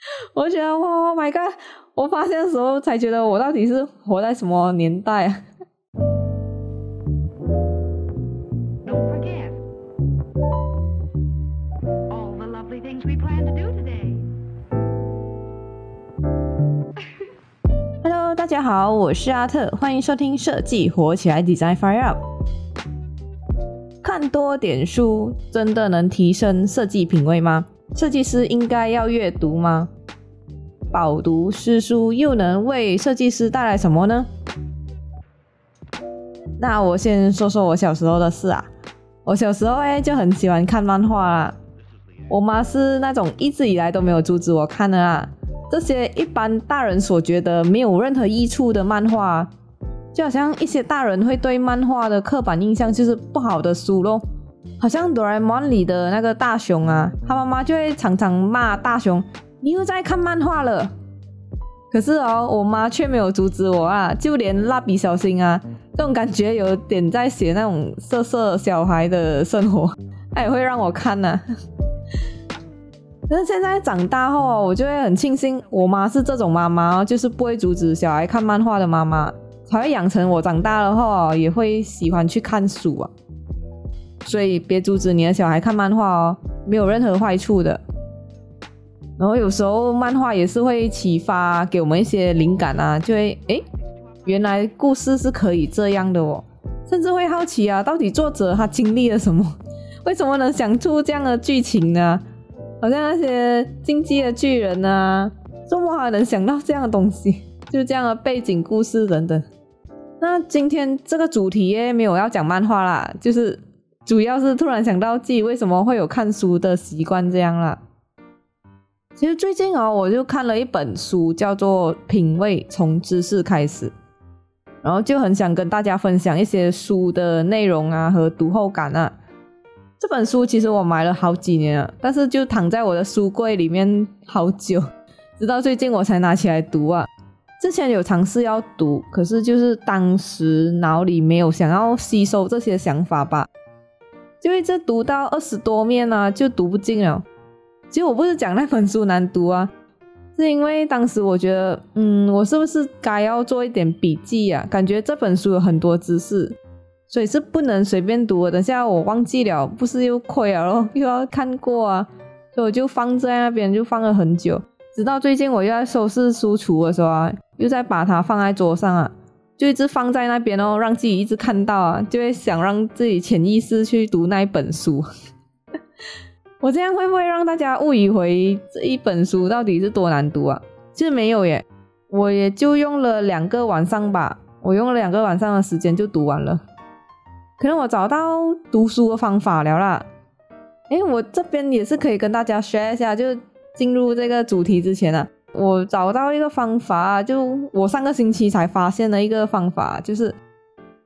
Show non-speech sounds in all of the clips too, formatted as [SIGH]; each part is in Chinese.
[LAUGHS] 我觉得哇，Oh my god！我发现的时候才觉得我到底是活在什么年代啊？[LAUGHS] Hello，大家好，我是阿特，欢迎收听设计火起来，Design Fire Up。看多点书真的能提升设计品味吗？设计师应该要阅读吗？饱读诗书又能为设计师带来什么呢？那我先说说我小时候的事啊。我小时候哎就很喜欢看漫画啦。我妈是那种一直以来都没有阻止我看的啦。这些一般大人所觉得没有任何益处的漫画，就好像一些大人会对漫画的刻板印象就是不好的书咯。好像哆啦 A 梦里的那个大雄啊，他妈妈就会常常骂大雄：“你又在看漫画了。”可是哦，我妈却没有阻止我啊，就连蜡笔小新啊，这种感觉有点在写那种色色小孩的生活，[LAUGHS] 她也会让我看呢。[LAUGHS] 可是现在长大后，我就会很庆幸我妈是这种妈妈，就是不会阻止小孩看漫画的妈妈，才会养成我长大了后也会喜欢去看书啊。所以别阻止你的小孩看漫画哦，没有任何坏处的。然后有时候漫画也是会启发给我们一些灵感啊，就会诶，原来故事是可以这样的哦，甚至会好奇啊，到底作者他经历了什么，[LAUGHS] 为什么能想出这样的剧情呢？好像那些进击的巨人啊，怎么还能想到这样的东西？[LAUGHS] 就这样的背景故事等等。那今天这个主题耶，没有要讲漫画啦，就是。主要是突然想到自己为什么会有看书的习惯这样啦。其实最近哦，我就看了一本书，叫做《品味从知识开始》，然后就很想跟大家分享一些书的内容啊和读后感啊。这本书其实我买了好几年了，但是就躺在我的书柜里面好久，[LAUGHS] 直到最近我才拿起来读啊。之前有尝试要读，可是就是当时脑里没有想要吸收这些想法吧。就一直读到二十多面啊，就读不进了。其实我不是讲那本书难读啊，是因为当时我觉得，嗯，我是不是该要做一点笔记啊？感觉这本书有很多知识，所以是不能随便读。等下我忘记了，不是又亏了咯，[LAUGHS] 又要看过啊，所以我就放在那边，就放了很久。直到最近我又在收拾书橱的时候啊，又在把它放在桌上啊。就一直放在那边哦，让自己一直看到啊，就会想让自己潜意识去读那一本书。[LAUGHS] 我这样会不会让大家误以为这一本书到底是多难读啊？其实没有耶，我也就用了两个晚上吧，我用了两个晚上的时间就读完了。可能我找到读书的方法了啦。诶，我这边也是可以跟大家 share 一下，就进入这个主题之前啊。我找到一个方法，就我上个星期才发现的一个方法，就是，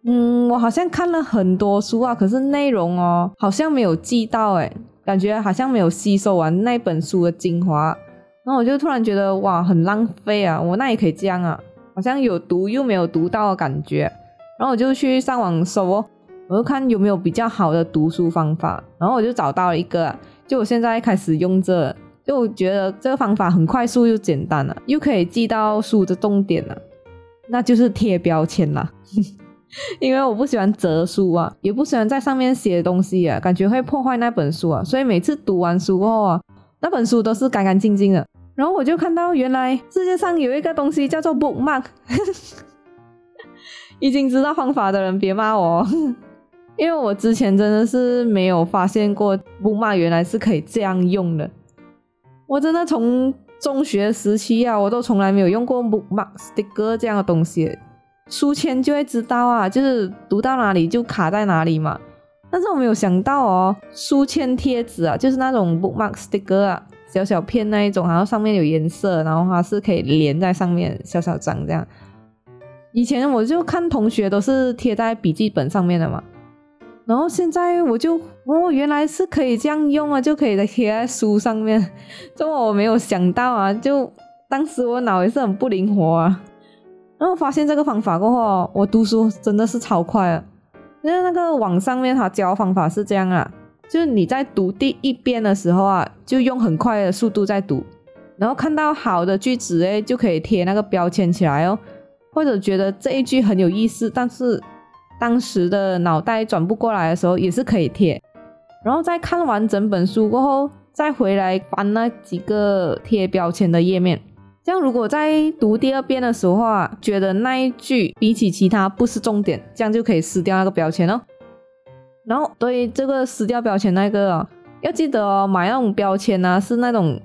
嗯，我好像看了很多书啊，可是内容哦，好像没有记到，诶，感觉好像没有吸收完那本书的精华，然后我就突然觉得哇，很浪费啊！我那也可以这样啊，好像有读又没有读到的感觉，然后我就去上网搜哦，我就看有没有比较好的读书方法，然后我就找到了一个，就我现在开始用这。就我觉得这个方法很快速又简单了，又可以记到书的重点了，那就是贴标签啦。[LAUGHS] 因为我不喜欢折书啊，也不喜欢在上面写东西啊，感觉会破坏那本书啊。所以每次读完书后啊，那本书都是干干净净的。然后我就看到原来世界上有一个东西叫做 bookmark。[LAUGHS] 已经知道方法的人别骂我，[LAUGHS] 因为我之前真的是没有发现过 bookmark 原来是可以这样用的。我真的从中学时期啊，我都从来没有用过 bookmark sticker 这样的东西。书签就会知道啊，就是读到哪里就卡在哪里嘛。但是我没有想到哦，书签贴纸啊，就是那种 bookmark sticker 啊，小小片那一种，然后上面有颜色，然后它是可以连在上面，小小张这样。以前我就看同学都是贴在笔记本上面的嘛。然后现在我就哦，原来是可以这样用啊，就可以贴在书上面。[LAUGHS] 这我没有想到啊，就当时我脑也是很不灵活啊。然后发现这个方法过后，我读书真的是超快啊。因为那个网上面他教方法是这样啊，就是你在读第一遍的时候啊，就用很快的速度在读，然后看到好的句子诶，就可以贴那个标签起来哦。或者觉得这一句很有意思，但是当时的脑袋转不过来的时候，也是可以贴。然后在看完整本书过后，再回来翻那几个贴标签的页面。这样如果在读第二遍的时候啊，觉得那一句比起其他不是重点，这样就可以撕掉那个标签哦。然后对这个撕掉标签那个，要记得哦，买那种标签啊，是那种。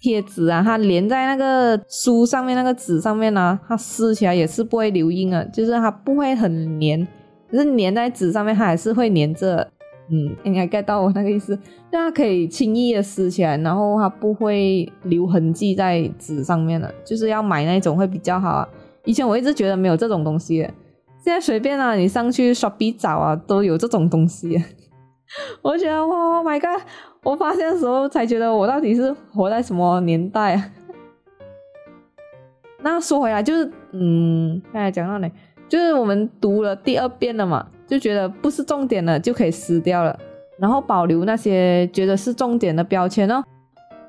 贴纸啊，它连在那个书上面那个纸上面呢，它撕起来也是不会留印啊，就是它不会很粘，可是粘在纸上面它还是会粘着。嗯，应该 get 到我那个意思，就它可以轻易的撕起来，然后它不会留痕迹在纸上面了。就是要买那种会比较好啊。以前我一直觉得没有这种东西，现在随便啊，你上去 Shopee 找啊，都有这种东西。[LAUGHS] 我觉得哇，My God！我发现的时候才觉得我到底是活在什么年代啊？[LAUGHS] 那说回来就是，嗯，刚才讲到哪？就是我们读了第二遍了嘛，就觉得不是重点了，就可以撕掉了，然后保留那些觉得是重点的标签哦。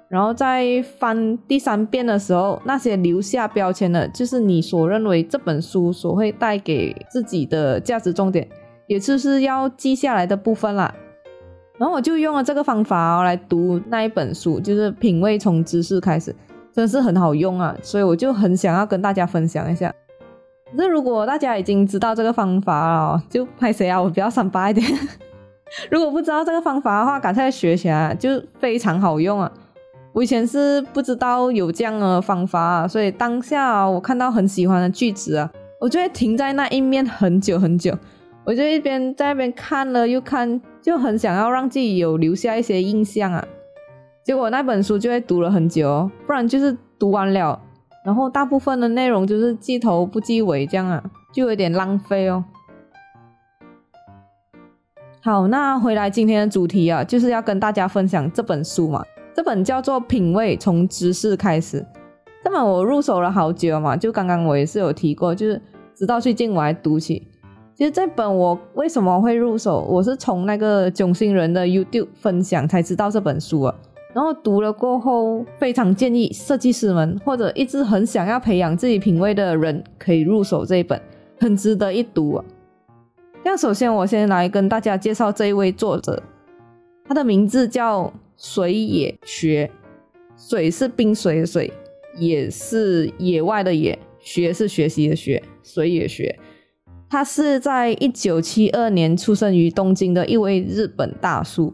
然后再翻第三遍的时候，那些留下标签的，就是你所认为这本书所会带给自己的价值重点，也就是要记下来的部分啦。然后我就用了这个方法来读那一本书，就是品味从知识开始，真的是很好用啊！所以我就很想要跟大家分享一下。那如果大家已经知道这个方法了，就拍谁啊？我比较三八一点。[LAUGHS] 如果不知道这个方法的话，赶快学起来，就非常好用啊！我以前是不知道有这样的方法，所以当下我看到很喜欢的句子啊，我就会停在那一面很久很久。我就一边在那边看了又看，就很想要让自己有留下一些印象啊。结果那本书就会读了很久，不然就是读完了，然后大部分的内容就是记头不记尾这样啊，就有点浪费哦。好，那回来今天的主题啊，就是要跟大家分享这本书嘛。这本叫做《品味从知识开始》，这本我入手了好久嘛，就刚刚我也是有提过，就是直到最近我还读起。其实这本我为什么会入手？我是从那个囧星人的 YouTube 分享才知道这本书啊。然后读了过后，非常建议设计师们或者一直很想要培养自己品味的人可以入手这一本，很值得一读啊。那首先我先来跟大家介绍这一位作者，他的名字叫水野学，水是冰水的水，野是野外的野，学是学习的学，水野学。他是在一九七二年出生于东京的一位日本大叔。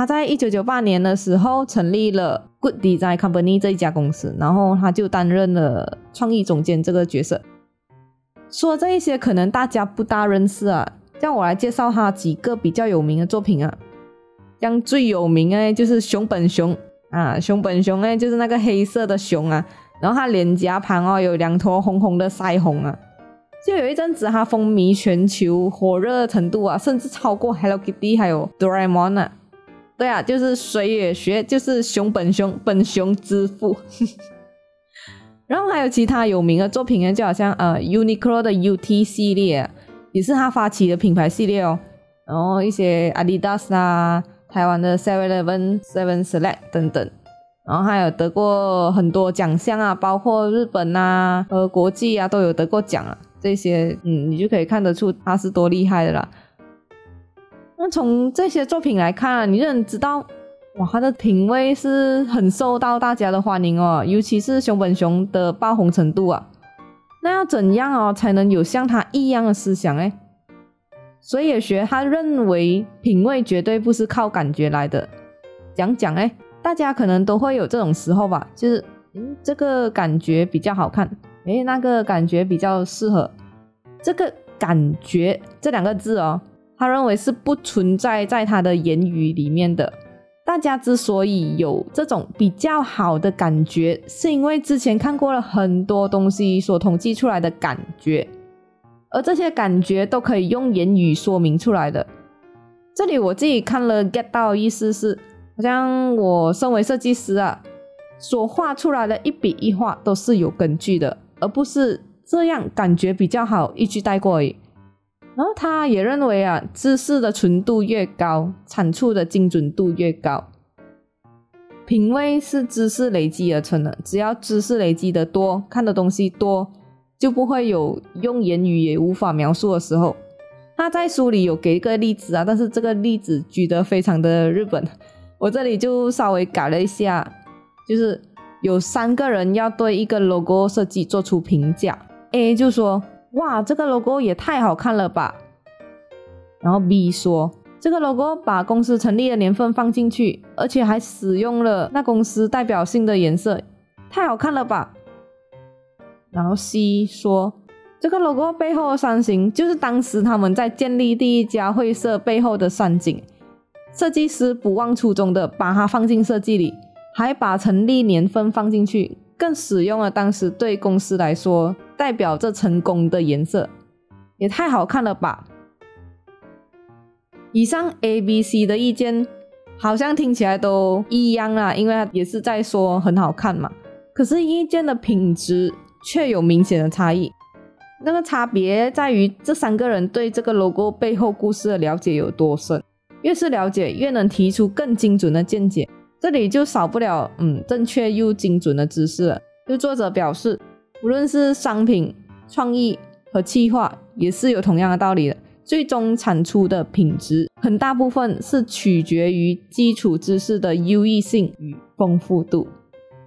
他在一九九八年的时候成立了 Good Design Company 这一家公司，然后他就担任了创意总监这个角色。说这一些可能大家不大认识啊，让我来介绍他几个比较有名的作品啊。像最有名哎就是熊本熊啊，熊本熊哎就是那个黑色的熊啊，然后他脸颊旁哦有两坨红红的腮红啊。就有一阵子，它风靡全球，火热程度啊，甚至超过 Hello Kitty 还有 Doraemon 啊。对啊，就是水野学，就是熊本熊本熊之父。[LAUGHS] 然后还有其他有名的作品呢，就好像呃 Uniqlo 的 UT 系列，也是他发起的品牌系列哦。然后一些 Adidas 啊，台湾的 Seven Eleven、Seven Select 等等。然后还有得过很多奖项啊，包括日本啊和国际啊都有得过奖啊。这些，嗯，你就可以看得出他是多厉害的啦。从这些作品来看，你就能知道，哇，他的品味是很受到大家的欢迎哦，尤其是熊本熊的爆红程度啊。那要怎样哦才能有像他一样的思想哎？所以也学他认为品味绝对不是靠感觉来的。讲讲哎，大家可能都会有这种时候吧，就是嗯，这个感觉比较好看。诶，那个感觉比较适合。这个感觉这两个字哦，他认为是不存在在他的言语里面的。大家之所以有这种比较好的感觉，是因为之前看过了很多东西所统计出来的感觉，而这些感觉都可以用言语说明出来的。这里我自己看了 get 到意思是，好像我身为设计师啊，所画出来的一笔一画都是有根据的。而不是这样感觉比较好，一句带过而已。然后他也认为啊，知识的纯度越高，产出的精准度越高。品味是知识累积而成的，只要知识累积的多，看的东西多，就不会有用言语也无法描述的时候。他在书里有给一个例子啊，但是这个例子举得非常的日本，我这里就稍微改了一下，就是有三个人要对一个 logo 设计做出评价，A 就说：“哇，这个 logo 也太好看了吧。”然后 B 说。这个 logo 把公司成立的年份放进去，而且还使用了那公司代表性的颜色，太好看了吧？然后 C 说，这个 logo 背后的山形就是当时他们在建立第一家会社背后的山景，设计师不忘初衷的把它放进设计里，还把成立年份放进去，更使用了当时对公司来说代表着成功的颜色，也太好看了吧？以上 A、B、C 的意见好像听起来都一样啊，因为也是在说很好看嘛。可是意见的品质却有明显的差异。那个差别在于这三个人对这个 logo 背后故事的了解有多深。越是了解，越能提出更精准的见解。这里就少不了嗯正确又精准的知识了。就作者表示，无论是商品创意和企划，也是有同样的道理的。最终产出的品质，很大部分是取决于基础知识的优异性与丰富度。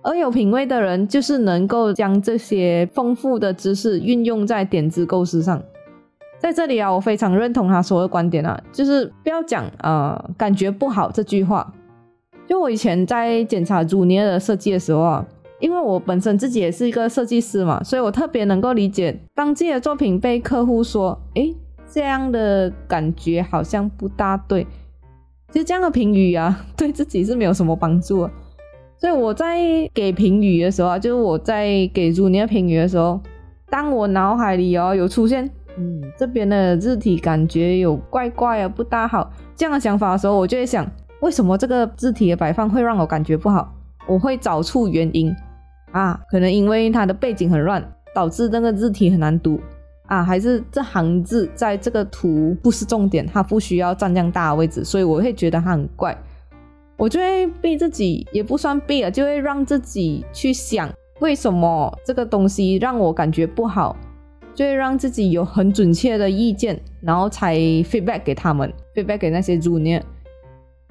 而有品味的人，就是能够将这些丰富的知识运用在点子构思上。在这里啊，我非常认同他说的观点啊，就是不要讲呃感觉不好这句话。因为我以前在检查朱尼的设计的时候啊，因为我本身自己也是一个设计师嘛，所以我特别能够理解，当自己的作品被客户说，诶。这样的感觉好像不大对，其实这样的评语啊，[LAUGHS] 对自己是没有什么帮助。所以我在给评语的时候啊，就是我在给朱尼的评语的时候，当我脑海里哦有出现，嗯，这边的字体感觉有怪怪啊，不大好这样的想法的时候，我就会想，为什么这个字体的摆放会让我感觉不好？我会找出原因啊，可能因为它的背景很乱，导致那个字体很难读。啊，还是这行字在这个图不是重点，它不需要占这样大的位置，所以我会觉得它很怪。我就会逼自己，也不算逼了，就会让自己去想为什么这个东西让我感觉不好，就会让自己有很准确的意见，然后才 feedback 给他们，feedback 给那些 junior。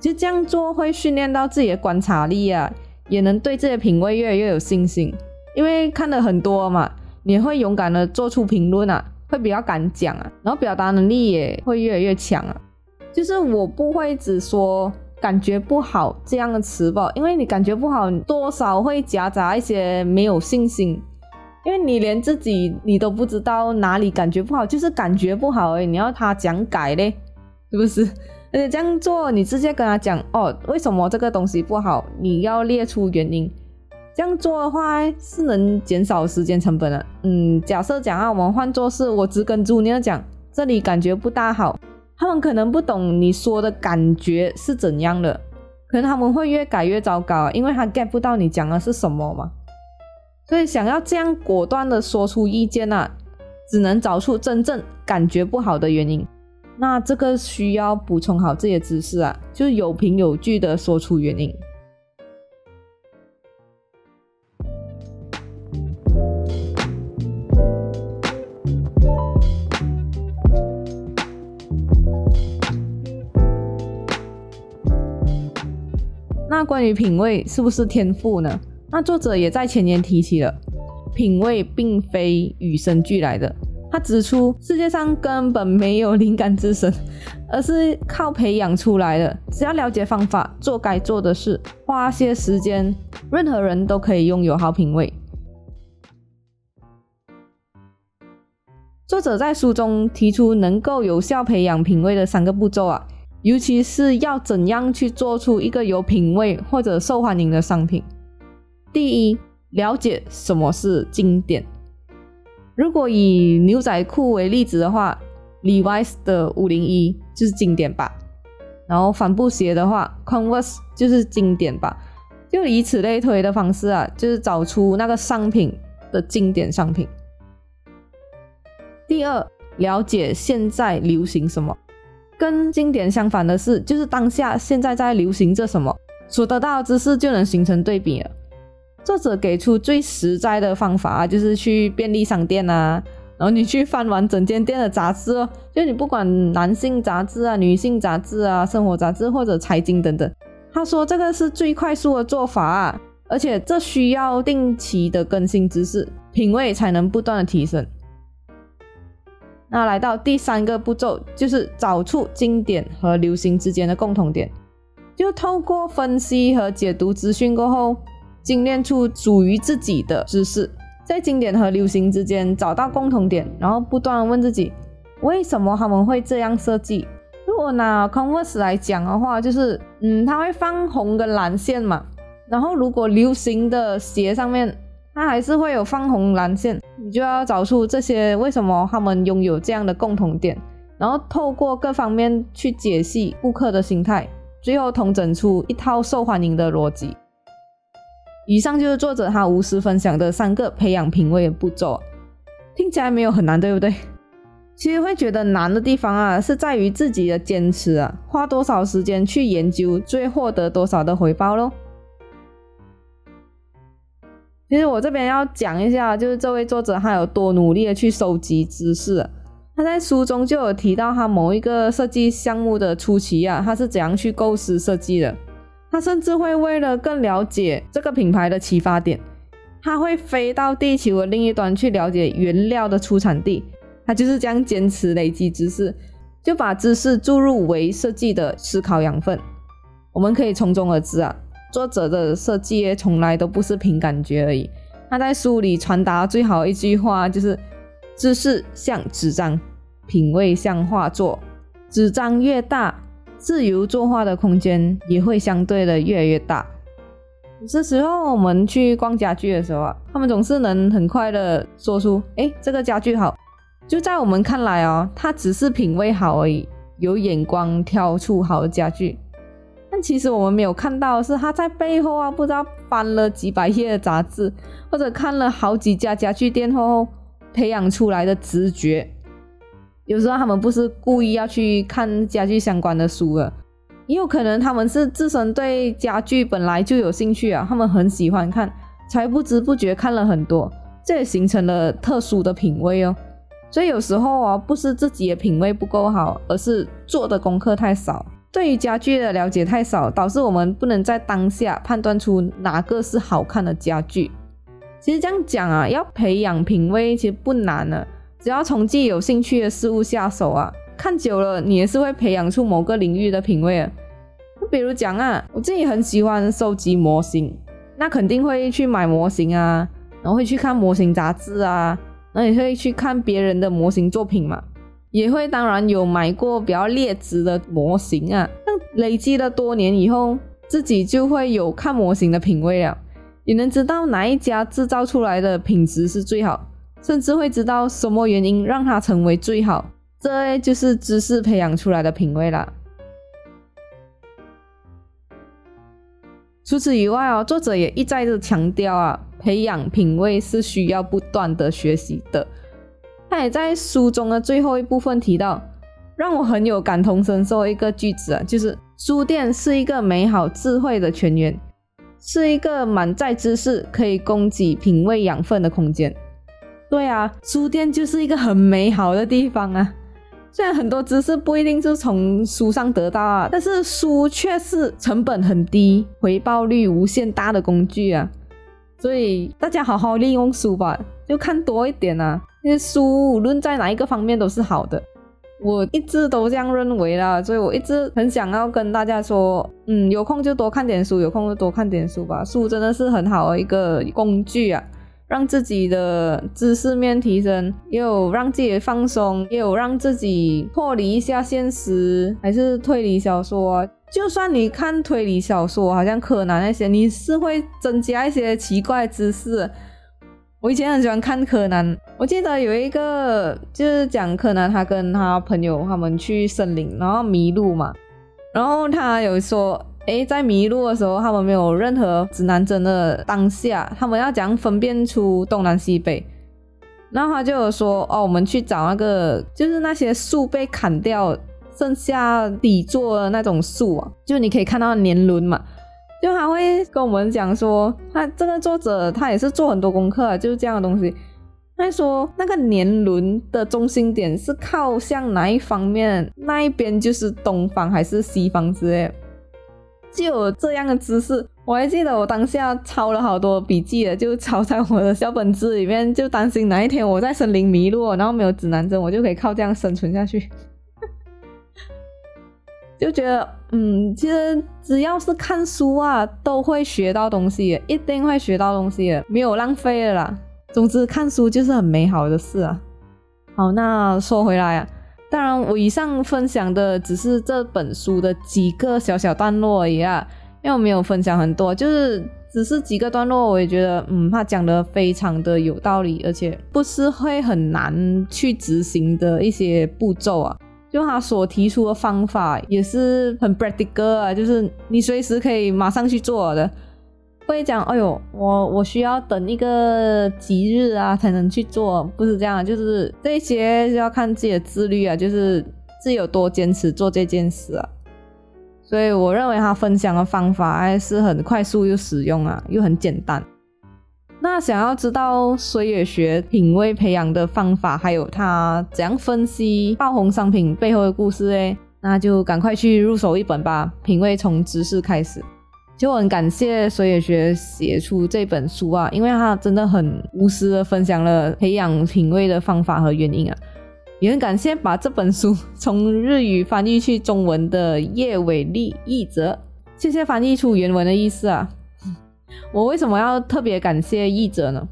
就这样做会训练到自己的观察力啊，也能对自己的品味越来越有信心，因为看了很多嘛。你会勇敢的做出评论啊，会比较敢讲啊，然后表达能力也会越来越强啊。就是我不会只说感觉不好这样的词吧，因为你感觉不好，多少会夹杂一些没有信心，因为你连自己你都不知道哪里感觉不好，就是感觉不好而已。你要他讲改嘞，是不是？而且这样做，你直接跟他讲哦，为什么这个东西不好？你要列出原因。这样做的话是能减少时间成本的。嗯，假设讲啊，我们换做是我只跟朱尼讲，这里感觉不大好，他们可能不懂你说的感觉是怎样的，可能他们会越改越糟糕，因为他 get 不到你讲的是什么嘛。所以想要这样果断的说出意见啊，只能找出真正感觉不好的原因。那这个需要补充好这些知识啊，就是有凭有据的说出原因。那关于品味是不是天赋呢？那作者也在前言提起了，品味并非与生俱来的。他指出，世界上根本没有灵感之神，而是靠培养出来的。只要了解方法，做该做的事，花些时间，任何人都可以拥有好品味。作者在书中提出能够有效培养品味的三个步骤啊。尤其是要怎样去做出一个有品味或者受欢迎的商品？第一，了解什么是经典。如果以牛仔裤为例子的话，Levi's 的五零一就是经典吧。然后帆布鞋的话，Converse 就是经典吧。就以此类推的方式啊，就是找出那个商品的经典商品。第二，了解现在流行什么。跟经典相反的是，就是当下现在在流行着什么，所得到的知识就能形成对比了。作者给出最实在的方法，就是去便利商店啊，然后你去翻完整间店的杂志哦，就你不管男性杂志啊、女性杂志啊、生活杂志或者财经等等。他说这个是最快速的做法啊，而且这需要定期的更新知识，品味才能不断的提升。那来到第三个步骤，就是找出经典和流行之间的共同点，就透过分析和解读资讯过后。精炼出属于自己的知识，在经典和流行之间找到共同点，然后不断问自己为什么他们会这样设计。如果拿 Converse 来讲的话，就是嗯，它会放红跟蓝线嘛。然后如果流行的鞋上面它还是会有放红蓝线，你就要找出这些为什么他们拥有这样的共同点，然后透过各方面去解析顾客的心态，最后统整出一套受欢迎的逻辑。以上就是作者他无私分享的三个培养品味的步骤，听起来没有很难，对不对？其实会觉得难的地方啊，是在于自己的坚持啊，花多少时间去研究，最获得多少的回报咯。其实我这边要讲一下，就是这位作者他有多努力的去收集知识。他在书中就有提到他某一个设计项目的初期啊，他是怎样去构思设计的。他甚至会为了更了解这个品牌的启发点，他会飞到地球的另一端去了解原料的出产地。他就是这样坚持累积知识，就把知识注入为设计的思考养分。我们可以从中而知啊，作者的设计从来都不是凭感觉而已。他在书里传达最好一句话就是：知识像纸张，品味像画作，纸张越大。自由作画的空间也会相对的越来越大。有些时候我们去逛家具的时候啊，他们总是能很快的说出：“哎，这个家具好。”就在我们看来哦，他只是品味好而已，有眼光挑出好的家具。但其实我们没有看到是他在背后啊，不知道翻了几百页的杂志，或者看了好几家家具店后培养出来的直觉。有时候他们不是故意要去看家具相关的书的，也有可能他们是自身对家具本来就有兴趣啊，他们很喜欢看，才不知不觉看了很多，这也形成了特殊的品味哦。所以有时候啊，不是自己的品味不够好，而是做的功课太少，对于家具的了解太少，导致我们不能在当下判断出哪个是好看的家具。其实这样讲啊，要培养品味其实不难呢。只要从自己有兴趣的事物下手啊，看久了你也是会培养出某个领域的品味啊。就比如讲啊，我自己很喜欢收集模型，那肯定会去买模型啊，然后会去看模型杂志啊，那也会去看别人的模型作品嘛，也会当然有买过比较劣质的模型啊。那累积了多年以后，自己就会有看模型的品味了，也能知道哪一家制造出来的品质是最好。甚至会知道什么原因让它成为最好，这就是知识培养出来的品味啦。除此以外哦，作者也一再的强调啊，培养品味是需要不断的学习的。他也在书中的最后一部分提到，让我很有感同身受一个句子啊，就是书店是一个美好智慧的泉源，是一个满载知识可以供给品味养分的空间。对啊，书店就是一个很美好的地方啊。虽然很多知识不一定是从书上得到啊，但是书却是成本很低、回报率无限大的工具啊。所以大家好好利用书吧，就看多一点啊。因为书无论在哪一个方面都是好的，我一直都这样认为啦。所以我一直很想要跟大家说，嗯，有空就多看点书，有空就多看点书吧。书真的是很好的一个工具啊。让自己的知识面提升，也有让自己放松，也有让自己脱离一下现实，还是推理小说。就算你看推理小说，好像柯南那些，你是会增加一些奇怪知识。我以前很喜欢看柯南，我记得有一个就是讲柯南他跟他朋友他们去森林，然后迷路嘛，然后他有说。诶，在迷路的时候，他们没有任何指南针的当下，他们要怎样分辨出东南西北？然后他就有说：“哦，我们去找那个，就是那些树被砍掉，剩下底座的那种树啊，就你可以看到年轮嘛，就他会跟我们讲说，他这个作者他也是做很多功课，就是这样的东西。他说那个年轮的中心点是靠向哪一方面，那一边就是东方还是西方之类，就有这样的姿势。我还记得我当下抄了好多笔记的，就抄在我的小本子里面，就担心哪一天我在森林迷路，然后没有指南针，我就可以靠这样生存下去。[LAUGHS] 就觉得，嗯，其实只要是看书啊，都会学到东西，一定会学到东西的，没有浪费的啦。总之，看书就是很美好的事啊。好，那说回来啊，当然我以上分享的只是这本书的几个小小段落而已啊。因为我没有分享很多，就是只是几个段落，我也觉得，嗯，他讲的非常的有道理，而且不是会很难去执行的一些步骤啊。就他所提出的方法也是很 practical 啊，就是你随时可以马上去做的，会讲，哎呦，我我需要等一个吉日啊才能去做，不是这样，就是这些要看自己的自律啊，就是自己有多坚持做这件事啊。所以我认为他分享的方法还是很快速又实用啊，又很简单。那想要知道水野学品味培养的方法，还有他怎样分析爆红商品背后的故事诶，那就赶快去入手一本吧。品味从知识开始，就很感谢水野学写出这本书啊，因为他真的很无私的分享了培养品味的方法和原因啊。也很感谢把这本书从日语翻译去中文的叶伟丽译者，谢谢翻译出原文的意思啊！我为什么要特别感谢译者呢？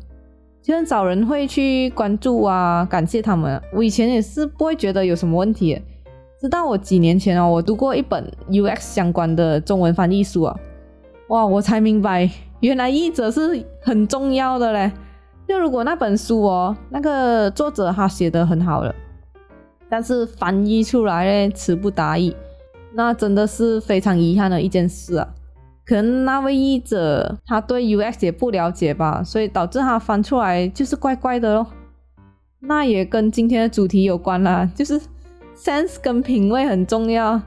其实找人会去关注啊，感谢他们。我以前也是不会觉得有什么问题，直到我几年前哦，我读过一本 UX 相关的中文翻译书啊，哇，我才明白原来译者是很重要的嘞。就如果那本书哦，那个作者他写的很好了。但是翻译出来呢词不达意，那真的是非常遗憾的一件事啊。可能那位译者他对 UX 也不了解吧，所以导致他翻出来就是怪怪的咯。那也跟今天的主题有关啦，就是 sense 跟品味很重要，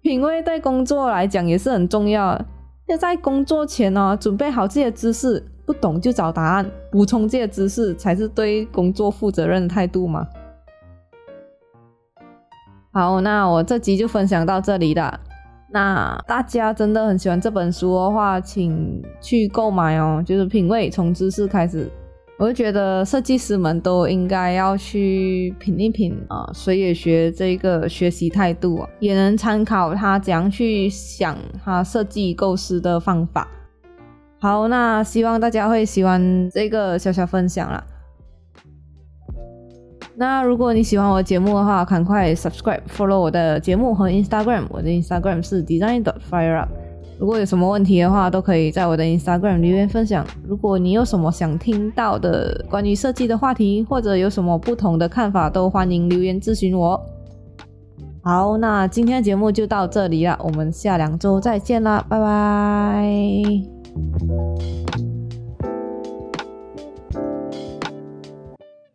品味对工作来讲也是很重要。要在工作前呢，准备好这些知识，不懂就找答案，补充这些知识才是对工作负责任的态度嘛。好，那我这集就分享到这里了。那大家真的很喜欢这本书的话，请去购买哦。就是品味从知识开始，我就觉得设计师们都应该要去品一品啊，水野学这个学习态度啊，也能参考他怎样去想他设计构思的方法。好，那希望大家会喜欢这个小小分享了。那如果你喜欢我的节目的话，赶快 subscribe follow 我的节目和 Instagram，我的 Instagram 是 design.fireup。如果有什么问题的话，都可以在我的 Instagram 留言分享。如果你有什么想听到的关于设计的话题，或者有什么不同的看法，都欢迎留言咨询我。好，那今天的节目就到这里了，我们下两周再见啦，拜拜。